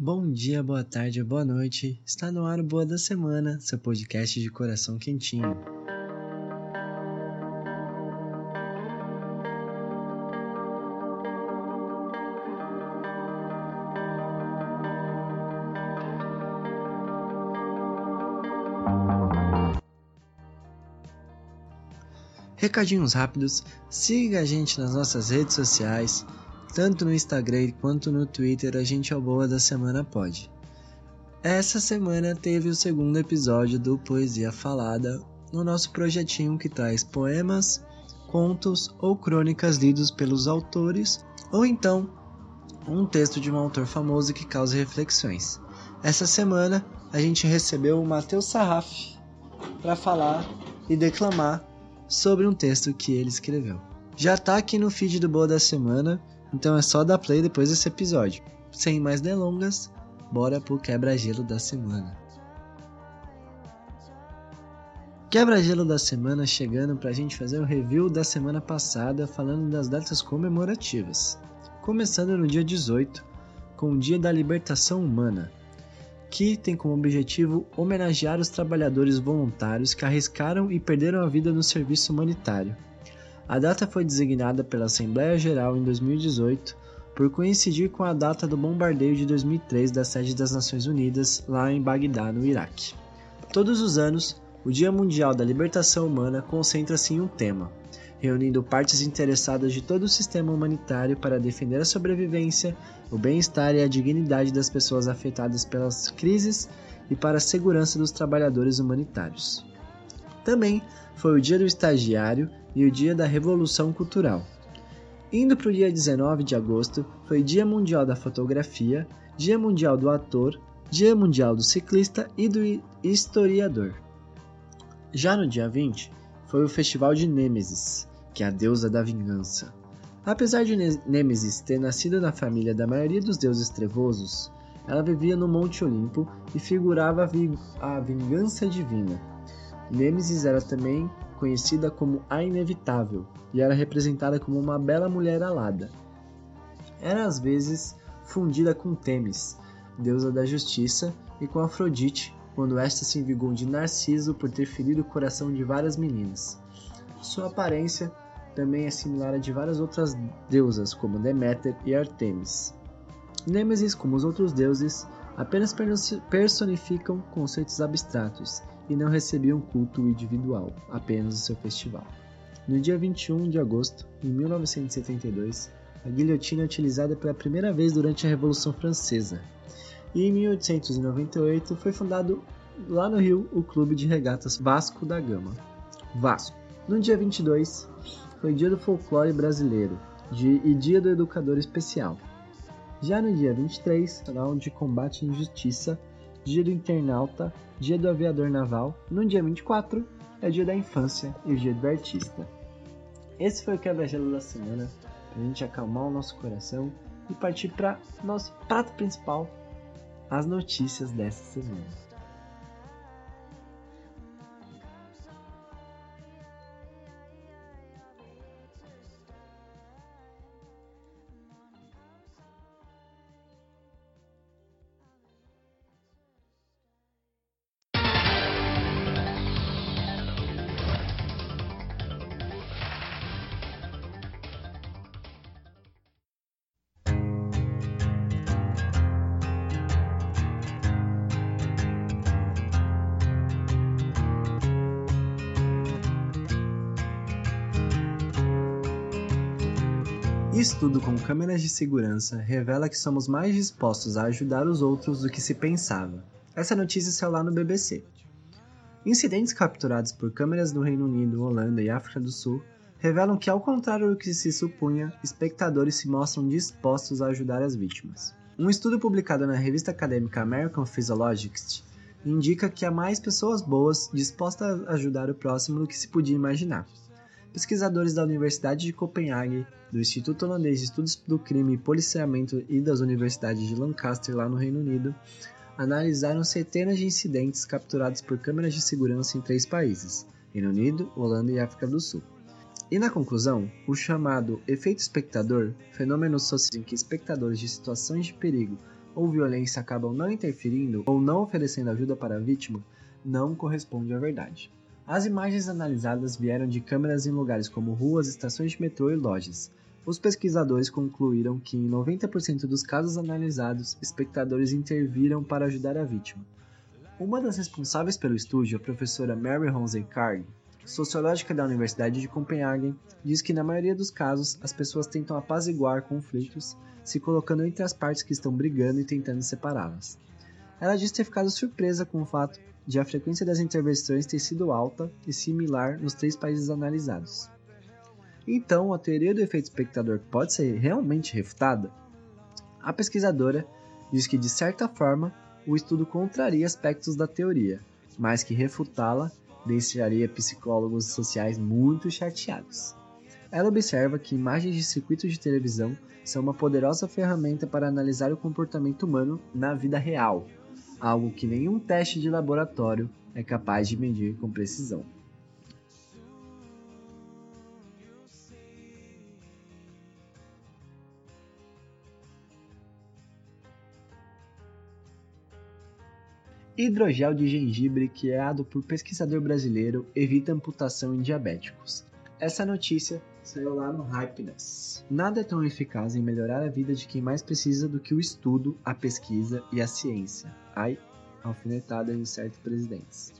Bom dia, boa tarde, boa noite. Está no ar o Boa da Semana, seu podcast de coração quentinho. Recadinhos rápidos, siga a gente nas nossas redes sociais, tanto no Instagram quanto no Twitter, a gente é o Boa da Semana Pode. Essa semana teve o segundo episódio do Poesia Falada, no nosso projetinho que traz poemas, contos ou crônicas lidos pelos autores, ou então um texto de um autor famoso que cause reflexões. Essa semana a gente recebeu o Matheus Sarraf para falar e declamar sobre um texto que ele escreveu. Já tá aqui no feed do Boa da Semana, então é só dar play depois desse episódio. Sem mais delongas, bora pro quebra-gelo da semana. Quebra-gelo da semana chegando pra gente fazer o review da semana passada falando das datas comemorativas. Começando no dia 18, com o Dia da Libertação Humana, que tem como objetivo homenagear os trabalhadores voluntários que arriscaram e perderam a vida no serviço humanitário. A data foi designada pela Assembleia Geral em 2018 por coincidir com a data do bombardeio de 2003 da sede das Nações Unidas lá em Bagdá, no Iraque. Todos os anos, o Dia Mundial da Libertação Humana concentra-se em um tema, reunindo partes interessadas de todo o sistema humanitário para defender a sobrevivência, o bem-estar e a dignidade das pessoas afetadas pelas crises e para a segurança dos trabalhadores humanitários. Também foi o Dia do Estagiário e o Dia da Revolução Cultural. Indo para o dia 19 de agosto, foi Dia Mundial da Fotografia, Dia Mundial do Ator, Dia Mundial do Ciclista e do Historiador. Já no dia 20, foi o Festival de Nêmesis, que é a deusa da vingança. Apesar de Nêmesis ter nascido na família da maioria dos deuses trevosos, ela vivia no Monte Olimpo e figurava a vingança divina. Nêmesis era também conhecida como a Inevitável e era representada como uma bela mulher alada. Era às vezes fundida com Temis, deusa da justiça, e com Afrodite, quando esta se envigou de Narciso por ter ferido o coração de várias meninas. Sua aparência também é similar à de várias outras deusas, como Deméter e Artemis. Nêmesis, como os outros deuses, apenas personificam conceitos abstratos e não recebiam culto individual, apenas o seu festival. No dia 21 de agosto de 1972, a guilhotina é utilizada pela primeira vez durante a Revolução Francesa. E em 1898 foi fundado lá no Rio o Clube de Regatas Vasco da Gama. Vasco. No dia 22, foi Dia do Folclore Brasileiro e Dia do Educador Especial. Já no dia 23, Nacional de Combate à Injustiça, Dia do Internauta, Dia do Aviador Naval. No dia 24, é Dia da Infância e o Dia do Artista. Esse foi o quebra-gelo da semana, para a gente acalmar o nosso coração e partir para nosso prato principal, as notícias dessa semana. Estudo com câmeras de segurança revela que somos mais dispostos a ajudar os outros do que se pensava. Essa notícia saiu lá no BBC. Incidentes capturados por câmeras do Reino Unido, Holanda e África do Sul revelam que, ao contrário do que se supunha, espectadores se mostram dispostos a ajudar as vítimas. Um estudo publicado na revista acadêmica American Physiologist indica que há mais pessoas boas dispostas a ajudar o próximo do que se podia imaginar. Pesquisadores da Universidade de Copenhague, do Instituto Holandês de Estudos do Crime e Policiamento e das Universidades de Lancaster, lá no Reino Unido, analisaram centenas de incidentes capturados por câmeras de segurança em três países: Reino Unido, Holanda e África do Sul. E na conclusão, o chamado efeito espectador, fenômeno social em que espectadores de situações de perigo ou violência acabam não interferindo ou não oferecendo ajuda para a vítima não corresponde à verdade. As imagens analisadas vieram de câmeras em lugares como ruas, estações de metrô e lojas. Os pesquisadores concluíram que em 90% dos casos analisados, espectadores interviram para ajudar a vítima. Uma das responsáveis pelo estúdio, a professora Mary Rosenkarg, sociológica da Universidade de Copenhagen, diz que na maioria dos casos as pessoas tentam apaziguar conflitos, se colocando entre as partes que estão brigando e tentando separá-las. Ela diz ter ficado surpresa com o fato de a frequência das intervenções ter sido alta e similar nos três países analisados. Então, a teoria do efeito espectador pode ser realmente refutada? A pesquisadora diz que, de certa forma, o estudo contraria aspectos da teoria, mas que refutá-la deixaria psicólogos sociais muito chateados. Ela observa que imagens de circuitos de televisão são uma poderosa ferramenta para analisar o comportamento humano na vida real, algo que nenhum teste de laboratório é capaz de medir com precisão. Hidrogel de gengibre criado por pesquisador brasileiro evita amputação em diabéticos. Essa notícia saiu lá no Hypeness. Nada é tão eficaz em melhorar a vida de quem mais precisa do que o estudo, a pesquisa e a ciência. Ai, alfinetada em certos presidentes.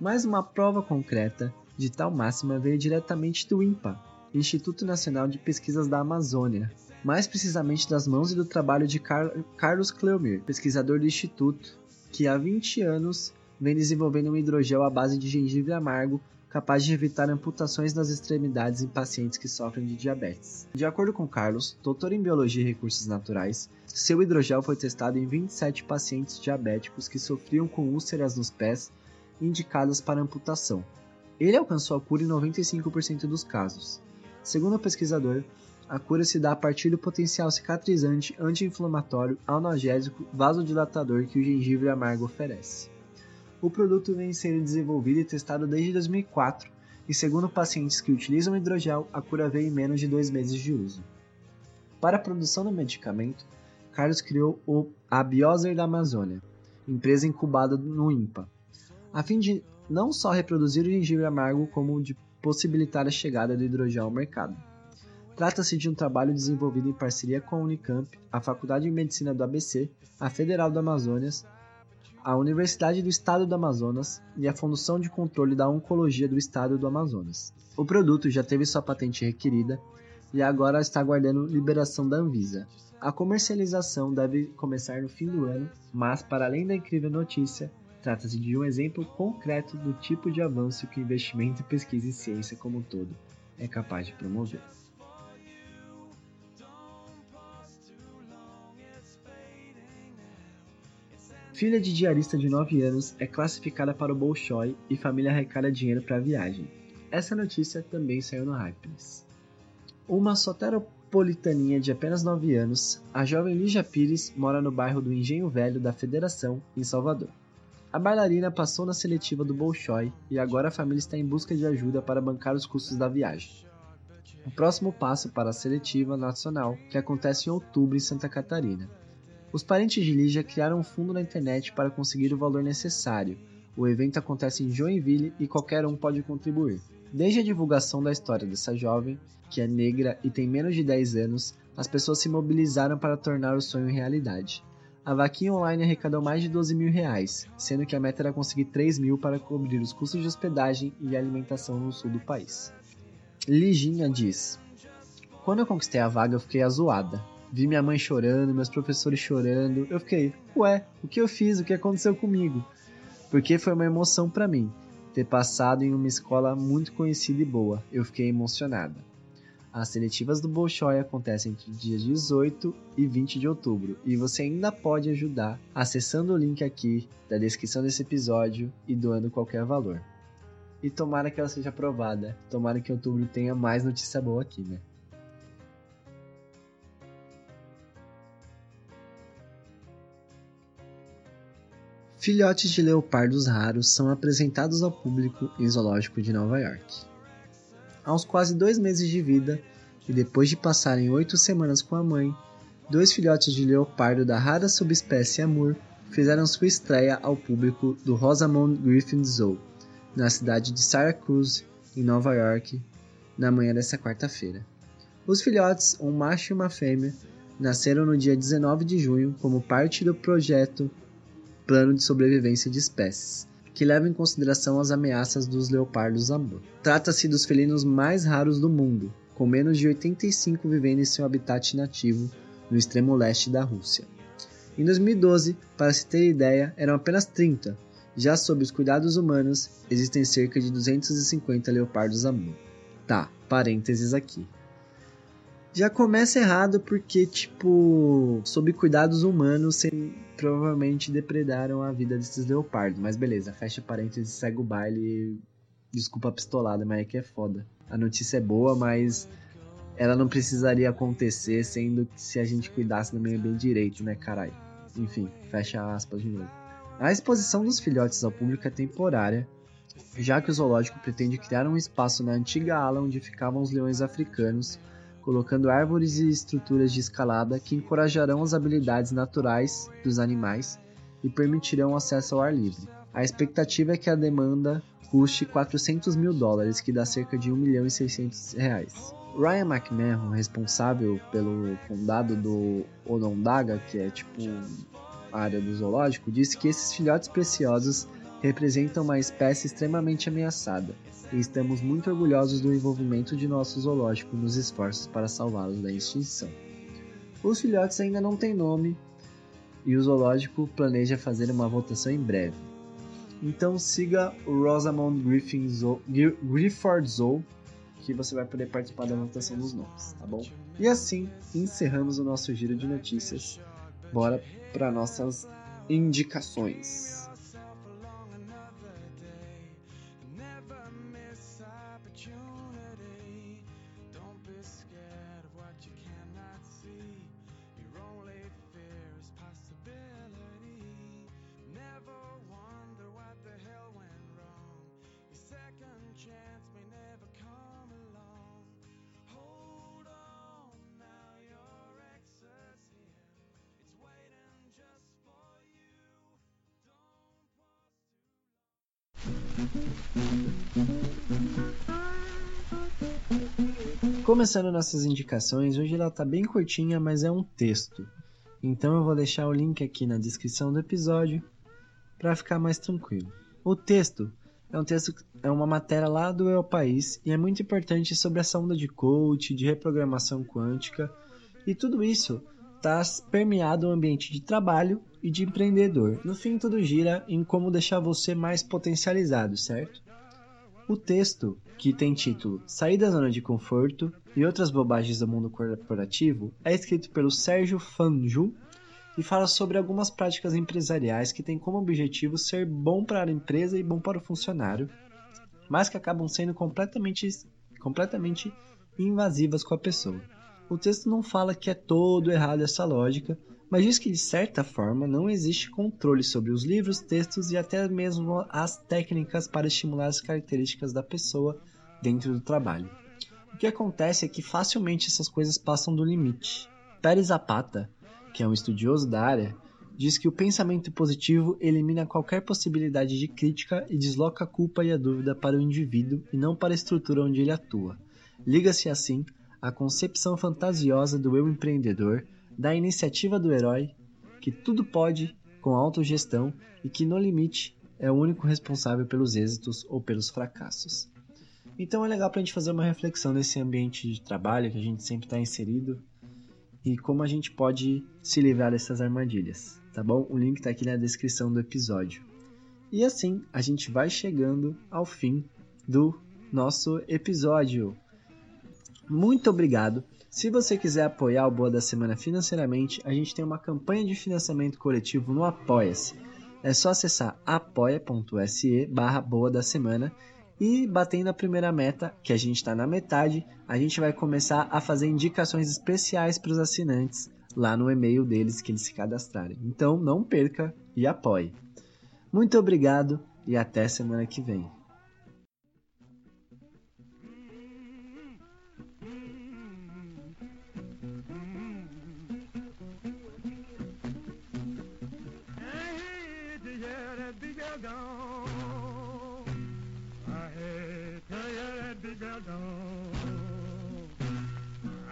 Mas uma prova concreta de tal máxima veio diretamente do INPA, Instituto Nacional de Pesquisas da Amazônia, mais precisamente das mãos e do trabalho de Car Carlos Cleomir, pesquisador do Instituto, que há 20 anos vem desenvolvendo um hidrogel à base de gengibre amargo capaz de evitar amputações nas extremidades em pacientes que sofrem de diabetes. De acordo com Carlos, doutor em Biologia e Recursos Naturais, seu hidrogel foi testado em 27 pacientes diabéticos que sofriam com úlceras nos pés indicadas para amputação. Ele alcançou a cura em 95% dos casos. Segundo o pesquisador, a cura se dá a partir do potencial cicatrizante, anti-inflamatório, analgésico, vasodilatador que o gengibre amargo oferece. O produto vem sendo desenvolvido e testado desde 2004, e segundo pacientes que utilizam hidrogel, a cura veio em menos de dois meses de uso. Para a produção do medicamento, Carlos criou o, a Bioser da Amazônia, empresa incubada no INPA, a fim de não só reproduzir o gengibre amargo, como de possibilitar a chegada do hidrogel ao mercado. Trata-se de um trabalho desenvolvido em parceria com a Unicamp, a Faculdade de Medicina do ABC, a Federal do Amazonas, a Universidade do Estado do Amazonas e a Fundação de Controle da Oncologia do Estado do Amazonas. O produto já teve sua patente requerida e agora está aguardando liberação da Anvisa. A comercialização deve começar no fim do ano, mas para além da incrível notícia, trata-se de um exemplo concreto do tipo de avanço que investimento em pesquisa e ciência como um todo é capaz de promover. Filha de diarista de 9 anos é classificada para o Bolshoi e família arrecada dinheiro para a viagem. Essa notícia também saiu no Hypeness. Uma soteropolitaninha de apenas 9 anos, a jovem Lígia Pires mora no bairro do Engenho Velho da Federação, em Salvador. A bailarina passou na seletiva do Bolshoi e agora a família está em busca de ajuda para bancar os custos da viagem. O próximo passo para a seletiva nacional, que acontece em outubro em Santa Catarina. Os parentes de Lígia criaram um fundo na internet para conseguir o valor necessário. O evento acontece em Joinville e qualquer um pode contribuir. Desde a divulgação da história dessa jovem, que é negra e tem menos de 10 anos, as pessoas se mobilizaram para tornar o sonho realidade. A vaquinha online arrecadou mais de 12 mil reais, sendo que a meta era conseguir 3 mil para cobrir os custos de hospedagem e alimentação no sul do país. Liginha diz: Quando eu conquistei a vaga, eu fiquei azoada vi minha mãe chorando, meus professores chorando. Eu fiquei, ué, o que eu fiz? O que aconteceu comigo? Porque foi uma emoção para mim ter passado em uma escola muito conhecida e boa. Eu fiquei emocionada. As seletivas do Bolshoi acontecem entre dias 18 e 20 de outubro e você ainda pode ajudar acessando o link aqui da descrição desse episódio e doando qualquer valor. E tomara que ela seja aprovada. Tomara que outubro tenha mais notícia boa aqui, né? Filhotes de leopardos raros são apresentados ao público em zoológico de Nova York. Aos quase dois meses de vida, e depois de passarem oito semanas com a mãe, dois filhotes de leopardo da rara subespécie Amur fizeram sua estreia ao público do Rosamond Griffin Zoo, na cidade de Syracuse, em Nova York, na manhã desta quarta-feira. Os filhotes, um macho e uma fêmea, nasceram no dia 19 de junho como parte do projeto Plano de Sobrevivência de Espécies, que leva em consideração as ameaças dos leopardos amur. Trata-se dos felinos mais raros do mundo, com menos de 85 vivendo em seu habitat nativo no extremo leste da Rússia. Em 2012, para se ter ideia, eram apenas 30. Já sob os cuidados humanos, existem cerca de 250 leopardos amur. Tá, parênteses aqui. Já começa errado porque, tipo, sob cuidados humanos, provavelmente depredaram a vida desses leopardos. Mas beleza, fecha parênteses, segue o baile. Desculpa a pistolada, mas é que é foda. A notícia é boa, mas ela não precisaria acontecer sendo que se a gente cuidasse do meio bem direito, né, caralho? Enfim, fecha aspas de novo. A exposição dos filhotes ao público é temporária, já que o zoológico pretende criar um espaço na antiga ala onde ficavam os leões africanos, colocando árvores e estruturas de escalada que encorajarão as habilidades naturais dos animais e permitirão acesso ao ar livre. A expectativa é que a demanda custe 400 mil dólares, que dá cerca de 1 milhão e 600 reais. Ryan McMahon, responsável pelo condado do Onondaga, que é tipo a área do zoológico, disse que esses filhotes preciosos representam uma espécie extremamente ameaçada e estamos muito orgulhosos do envolvimento de nosso zoológico nos esforços para salvá-los da extinção. Os filhotes ainda não têm nome e o zoológico planeja fazer uma votação em breve. Então siga o Rosamond Griffin Zoo, Grifford Zoo que você vai poder participar da anotação dos nomes, tá bom? E assim encerramos o nosso giro de notícias. Bora para nossas indicações. Começando nossas indicações, hoje ela tá bem curtinha, mas é um texto. Então eu vou deixar o link aqui na descrição do episódio para ficar mais tranquilo. O texto é um texto é uma matéria lá do El País e é muito importante sobre essa onda de coach, de reprogramação quântica e tudo isso está permeado no ambiente de trabalho e de empreendedor. No fim, tudo gira em como deixar você mais potencializado, certo? O texto, que tem título Sair da Zona de Conforto e Outras Bobagens do Mundo Corporativo, é escrito pelo Sérgio Fanju e fala sobre algumas práticas empresariais que têm como objetivo ser bom para a empresa e bom para o funcionário, mas que acabam sendo completamente, completamente invasivas com a pessoa. O texto não fala que é todo errado essa lógica, mas diz que de certa forma não existe controle sobre os livros, textos e até mesmo as técnicas para estimular as características da pessoa dentro do trabalho. O que acontece é que facilmente essas coisas passam do limite. Pérez Zapata, que é um estudioso da área, diz que o pensamento positivo elimina qualquer possibilidade de crítica e desloca a culpa e a dúvida para o indivíduo e não para a estrutura onde ele atua. Liga-se assim a concepção fantasiosa do eu empreendedor, da iniciativa do herói, que tudo pode com autogestão e que no limite é o único responsável pelos êxitos ou pelos fracassos. Então é legal para a gente fazer uma reflexão nesse ambiente de trabalho que a gente sempre está inserido e como a gente pode se livrar dessas armadilhas, tá bom? O link está aqui na descrição do episódio. E assim a gente vai chegando ao fim do nosso episódio. Muito obrigado. Se você quiser apoiar o Boa da Semana financeiramente, a gente tem uma campanha de financiamento coletivo no Apoia-se. É só acessar apoia.se barra Boa da Semana e batendo a primeira meta, que a gente está na metade, a gente vai começar a fazer indicações especiais para os assinantes lá no e-mail deles que eles se cadastrarem. Então não perca e apoie. Muito obrigado e até semana que vem. Gone. I hate to hear that big girl gone.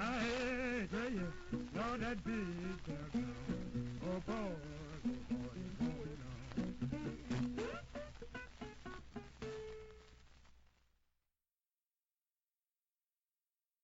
I hate to hear, that big